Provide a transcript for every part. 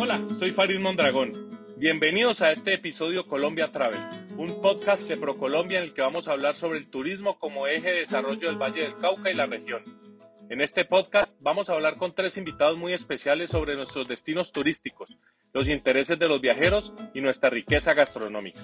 Hola, soy Farid Mondragón. Bienvenidos a este episodio Colombia Travel, un podcast de ProColombia en el que vamos a hablar sobre el turismo como eje de desarrollo del Valle del Cauca y la región. En este podcast vamos a hablar con tres invitados muy especiales sobre nuestros destinos turísticos, los intereses de los viajeros y nuestra riqueza gastronómica.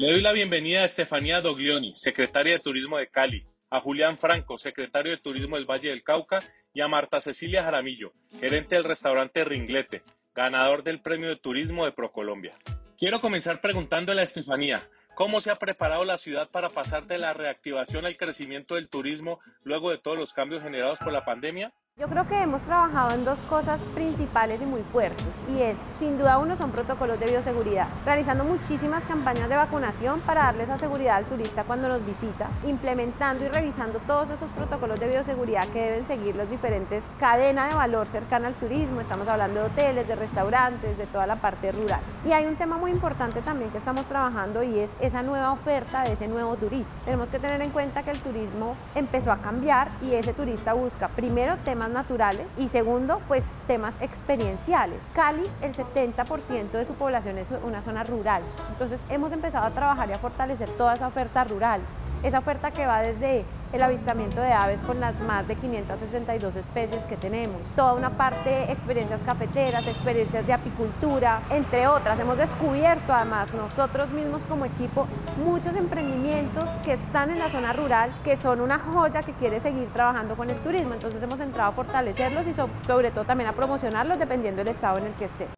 Le doy la bienvenida a Estefanía Doglioni, secretaria de Turismo de Cali, a Julián Franco, secretario de Turismo del Valle del Cauca, y a Marta Cecilia Jaramillo, gerente del restaurante Ringlete, ganador del Premio de Turismo de ProColombia. Quiero comenzar preguntándole a Estefanía, ¿Cómo se ha preparado la ciudad para pasar de la reactivación al crecimiento del turismo luego de todos los cambios generados por la pandemia? Yo creo que hemos trabajado en dos cosas principales y muy fuertes y es, sin duda uno, son protocolos de bioseguridad, realizando muchísimas campañas de vacunación para darle esa seguridad al turista cuando nos visita, implementando y revisando todos esos protocolos de bioseguridad que deben seguir los diferentes cadenas de valor cercana al turismo, estamos hablando de hoteles, de restaurantes, de toda la parte rural. Y hay un tema muy importante también que estamos trabajando y es esa nueva oferta de ese nuevo turista. Tenemos que tener en cuenta que el turismo empezó a cambiar y ese turista busca primero temas naturales y segundo, pues temas experienciales. Cali, el 70% de su población es una zona rural, entonces hemos empezado a trabajar y a fortalecer toda esa oferta rural, esa oferta que va desde el avistamiento de aves con las más de 562 especies que tenemos. Toda una parte, experiencias cafeteras, experiencias de apicultura, entre otras. Hemos descubierto además nosotros mismos como equipo muchos emprendimientos que están en la zona rural, que son una joya que quiere seguir trabajando con el turismo. Entonces hemos entrado a fortalecerlos y sobre todo también a promocionarlos dependiendo del estado en el que estén.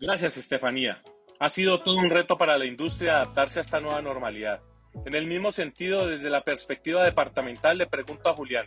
Gracias, Estefanía. Ha sido todo un reto para la industria adaptarse a esta nueva normalidad. En el mismo sentido, desde la perspectiva departamental, le pregunto a Julián,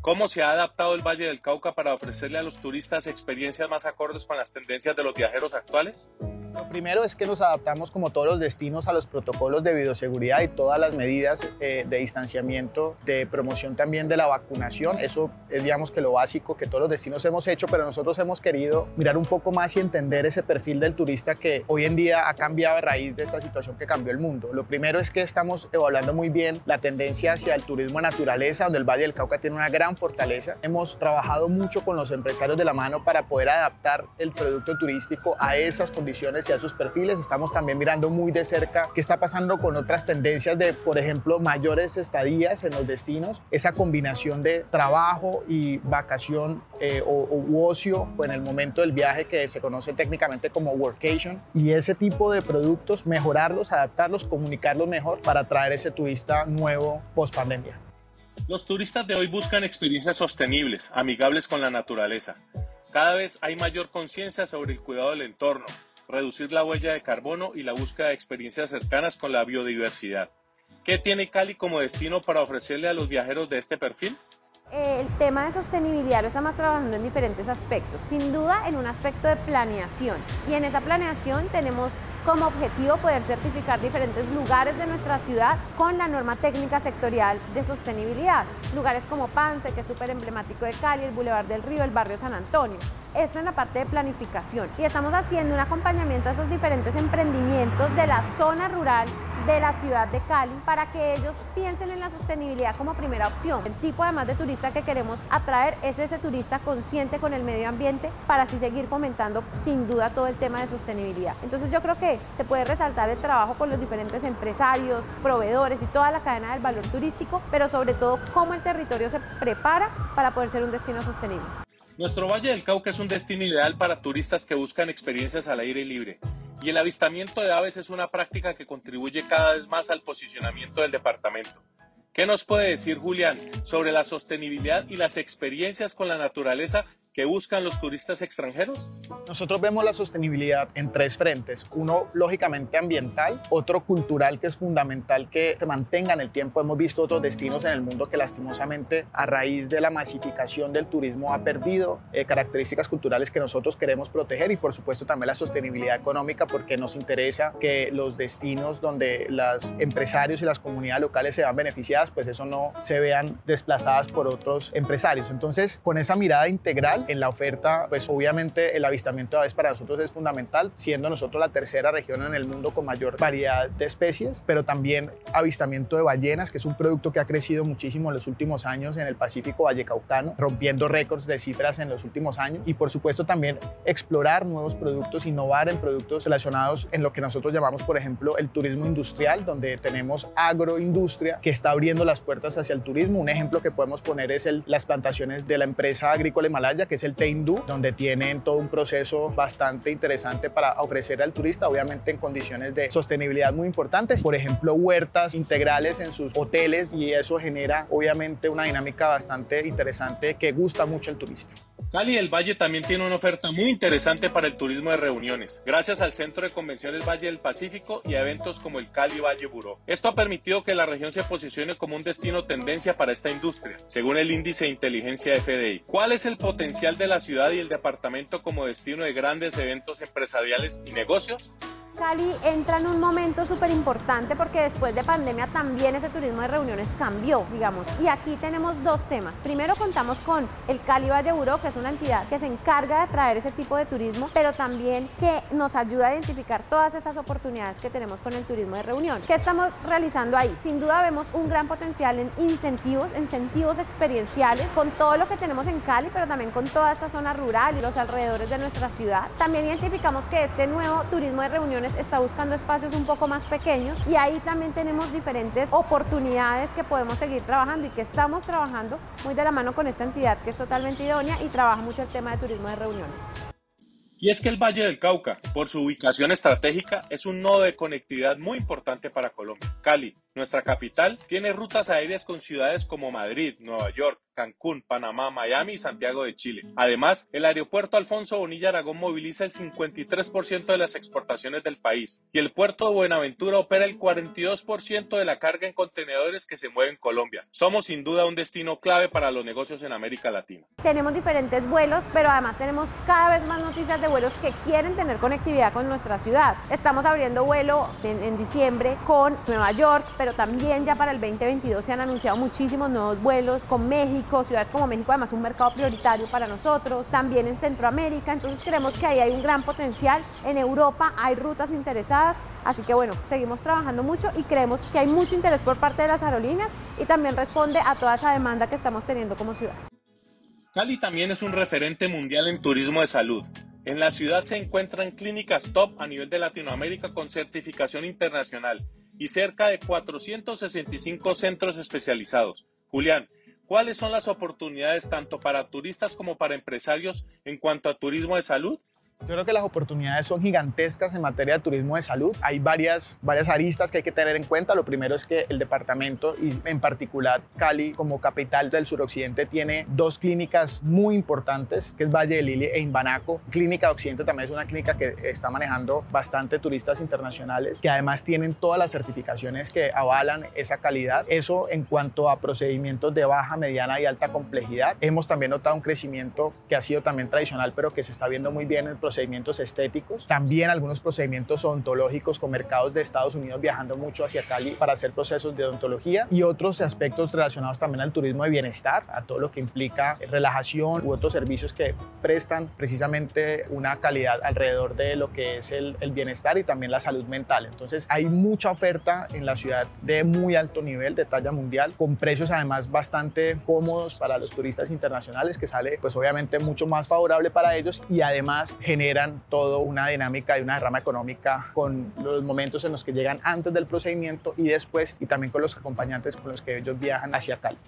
¿cómo se ha adaptado el Valle del Cauca para ofrecerle a los turistas experiencias más acordes con las tendencias de los viajeros actuales? Lo primero es que nos adaptamos como todos los destinos a los protocolos de bioseguridad y todas las medidas eh, de distanciamiento, de promoción también de la vacunación. Eso es digamos que lo básico que todos los destinos hemos hecho, pero nosotros hemos querido mirar un poco más y entender ese perfil del turista que hoy en día ha cambiado a raíz de esta situación que cambió el mundo. Lo primero es que estamos evaluando muy bien la tendencia hacia el turismo naturaleza, donde el Valle del Cauca tiene una gran fortaleza. Hemos trabajado mucho con los empresarios de la mano para poder adaptar el producto turístico a esas condiciones y a sus perfiles. Estamos también mirando muy de cerca qué está pasando con otras tendencias de, por ejemplo, mayores estadías en los destinos, esa combinación de trabajo y vacación eh, o, u ocio en el momento del viaje que se conoce técnicamente como workation y ese tipo de productos, mejorarlos, adaptarlos, comunicarlos mejor para atraer ese turista nuevo post pandemia. Los turistas de hoy buscan experiencias sostenibles, amigables con la naturaleza. Cada vez hay mayor conciencia sobre el cuidado del entorno, reducir la huella de carbono y la búsqueda de experiencias cercanas con la biodiversidad. ¿Qué tiene Cali como destino para ofrecerle a los viajeros de este perfil? El tema de sostenibilidad lo estamos trabajando en diferentes aspectos, sin duda en un aspecto de planeación. Y en esa planeación tenemos como objetivo poder certificar diferentes lugares de nuestra ciudad con la norma técnica sectorial de sostenibilidad. Lugares como Pance, que es súper emblemático de Cali, el Boulevard del Río, el barrio San Antonio. Esto en la parte de planificación. Y estamos haciendo un acompañamiento a esos diferentes emprendimientos de la zona rural de la ciudad de Cali para que ellos piensen en la sostenibilidad como primera opción. El tipo además de turista que queremos atraer es ese turista consciente con el medio ambiente para así seguir fomentando sin duda todo el tema de sostenibilidad. Entonces yo creo que se puede resaltar el trabajo con los diferentes empresarios, proveedores y toda la cadena del valor turístico, pero sobre todo cómo el territorio se prepara para poder ser un destino sostenible. Nuestro Valle del Cauca es un destino ideal para turistas que buscan experiencias al aire libre y el avistamiento de aves es una práctica que contribuye cada vez más al posicionamiento del departamento. ¿Qué nos puede decir Julián sobre la sostenibilidad y las experiencias con la naturaleza que buscan los turistas extranjeros? Nosotros vemos la sostenibilidad en tres frentes. Uno, lógicamente ambiental, otro cultural, que es fundamental que se mantenga en el tiempo. Hemos visto otros destinos en el mundo que lastimosamente a raíz de la masificación del turismo ha perdido eh, características culturales que nosotros queremos proteger y por supuesto también la sostenibilidad económica porque nos interesa que los destinos donde los empresarios y las comunidades locales se vean beneficiadas, pues eso no se vean desplazadas por otros empresarios. Entonces, con esa mirada integral. En la oferta, pues obviamente el avistamiento de aves para nosotros es fundamental, siendo nosotros la tercera región en el mundo con mayor variedad de especies, pero también avistamiento de ballenas, que es un producto que ha crecido muchísimo en los últimos años en el Pacífico Vallecaucano, rompiendo récords de cifras en los últimos años. Y por supuesto también explorar nuevos productos, innovar en productos relacionados en lo que nosotros llamamos, por ejemplo, el turismo industrial, donde tenemos agroindustria que está abriendo las puertas hacia el turismo. Un ejemplo que podemos poner es el, las plantaciones de la empresa agrícola Himalaya, que es el Teindu, donde tienen todo un proceso bastante interesante para ofrecer al turista, obviamente en condiciones de sostenibilidad muy importantes. Por ejemplo, huertas integrales en sus hoteles y eso genera obviamente una dinámica bastante interesante que gusta mucho al turista. Cali del Valle también tiene una oferta muy interesante para el turismo de reuniones, gracias al Centro de Convenciones Valle del Pacífico y a eventos como el Cali Valle Buró. Esto ha permitido que la región se posicione como un destino tendencia para esta industria, según el índice de inteligencia FDI. ¿Cuál es el potencial de la ciudad y el departamento como destino de grandes eventos empresariales y negocios? Cali entra en un momento súper importante porque después de pandemia también ese turismo de reuniones cambió, digamos. Y aquí tenemos dos temas. Primero contamos con el Cali Valle Buró, que es una entidad que se encarga de traer ese tipo de turismo, pero también que nos ayuda a identificar todas esas oportunidades que tenemos con el turismo de reunión. ¿Qué estamos realizando ahí? Sin duda vemos un gran potencial en incentivos, incentivos experienciales, con todo lo que tenemos en Cali, pero también con toda esta zona rural y los alrededores de nuestra ciudad. También identificamos que este nuevo turismo de está buscando espacios un poco más pequeños y ahí también tenemos diferentes oportunidades que podemos seguir trabajando y que estamos trabajando muy de la mano con esta entidad que es totalmente idónea y trabaja mucho el tema de turismo de reuniones. Y es que el Valle del Cauca, por su ubicación estratégica, es un nodo de conectividad muy importante para Colombia. Cali, nuestra capital, tiene rutas aéreas con ciudades como Madrid, Nueva York, Cancún, Panamá, Miami y Santiago de Chile. Además, el aeropuerto Alfonso Bonilla Aragón moviliza el 53% de las exportaciones del país y el puerto Buenaventura opera el 42% de la carga en contenedores que se mueve en Colombia. Somos sin duda un destino clave para los negocios en América Latina. Tenemos diferentes vuelos, pero además tenemos cada vez más noticias de vuelos que quieren tener conectividad con nuestra ciudad. Estamos abriendo vuelo en, en diciembre con Nueva York, pero también ya para el 2022 se han anunciado muchísimos nuevos vuelos con México ciudades como México además un mercado prioritario para nosotros, también en Centroamérica, entonces creemos que ahí hay un gran potencial, en Europa hay rutas interesadas, así que bueno, seguimos trabajando mucho y creemos que hay mucho interés por parte de las aerolíneas y también responde a toda esa demanda que estamos teniendo como ciudad. Cali también es un referente mundial en turismo de salud. En la ciudad se encuentran clínicas top a nivel de Latinoamérica con certificación internacional y cerca de 465 centros especializados. Julián, ¿Cuáles son las oportunidades tanto para turistas como para empresarios en cuanto a turismo de salud? Yo creo que las oportunidades son gigantescas en materia de turismo de salud. Hay varias, varias aristas que hay que tener en cuenta. Lo primero es que el departamento y en particular Cali como capital del suroccidente tiene dos clínicas muy importantes, que es Valle de Lili e Imbanaco. Clínica de Occidente también es una clínica que está manejando bastante turistas internacionales, que además tienen todas las certificaciones que avalan esa calidad. Eso en cuanto a procedimientos de baja, mediana y alta complejidad. Hemos también notado un crecimiento que ha sido también tradicional, pero que se está viendo muy bien en procedimientos estéticos, también algunos procedimientos odontológicos con mercados de Estados Unidos viajando mucho hacia Cali para hacer procesos de odontología y otros aspectos relacionados también al turismo de bienestar, a todo lo que implica relajación u otros servicios que prestan precisamente una calidad alrededor de lo que es el, el bienestar y también la salud mental. Entonces hay mucha oferta en la ciudad de muy alto nivel, de talla mundial, con precios además bastante cómodos para los turistas internacionales, que sale pues obviamente mucho más favorable para ellos y además generan toda una dinámica y una derrama económica con los momentos en los que llegan antes del procedimiento y después y también con los acompañantes con los que ellos viajan hacia Cali.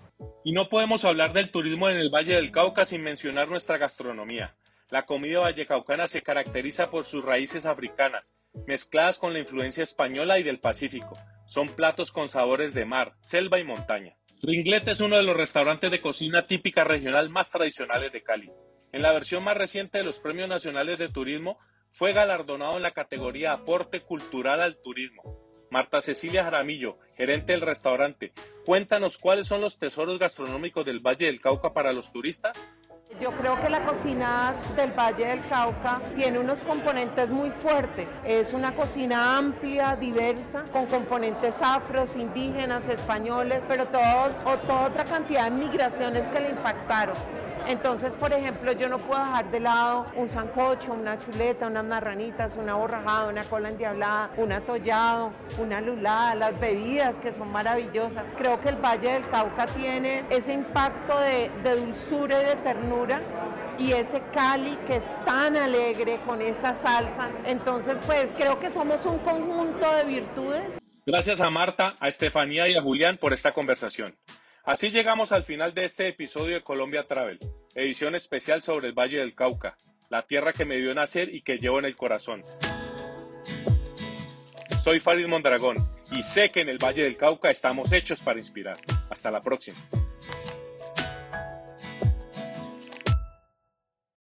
Y no podemos hablar del turismo en el Valle del Cauca sin mencionar nuestra gastronomía. La comida vallecaucana se caracteriza por sus raíces africanas, mezcladas con la influencia española y del Pacífico. Son platos con sabores de mar, selva y montaña. Ringlete es uno de los restaurantes de cocina típica regional más tradicionales de Cali. En la versión más reciente de los Premios Nacionales de Turismo, fue galardonado en la categoría Aporte Cultural al Turismo. Marta Cecilia Jaramillo, gerente del restaurante, cuéntanos cuáles son los tesoros gastronómicos del Valle del Cauca para los turistas. Yo creo que la cocina del Valle del Cauca tiene unos componentes muy fuertes. Es una cocina amplia, diversa, con componentes afros, indígenas, españoles, pero toda otra cantidad de migraciones que le impactaron. Entonces, por ejemplo, yo no puedo dejar de lado un sancocho, una chuleta, unas marranitas, una borrajada, una cola endiablada, un atollado, una lulada, las bebidas que son maravillosas. Creo que el Valle del Cauca tiene ese impacto de, de dulzura y de ternura y ese Cali que es tan alegre con esa salsa. Entonces, pues creo que somos un conjunto de virtudes. Gracias a Marta, a Estefanía y a Julián por esta conversación. Así llegamos al final de este episodio de Colombia Travel, edición especial sobre el Valle del Cauca, la tierra que me dio nacer y que llevo en el corazón. Soy Farid Mondragón y sé que en el Valle del Cauca estamos hechos para inspirar. Hasta la próxima.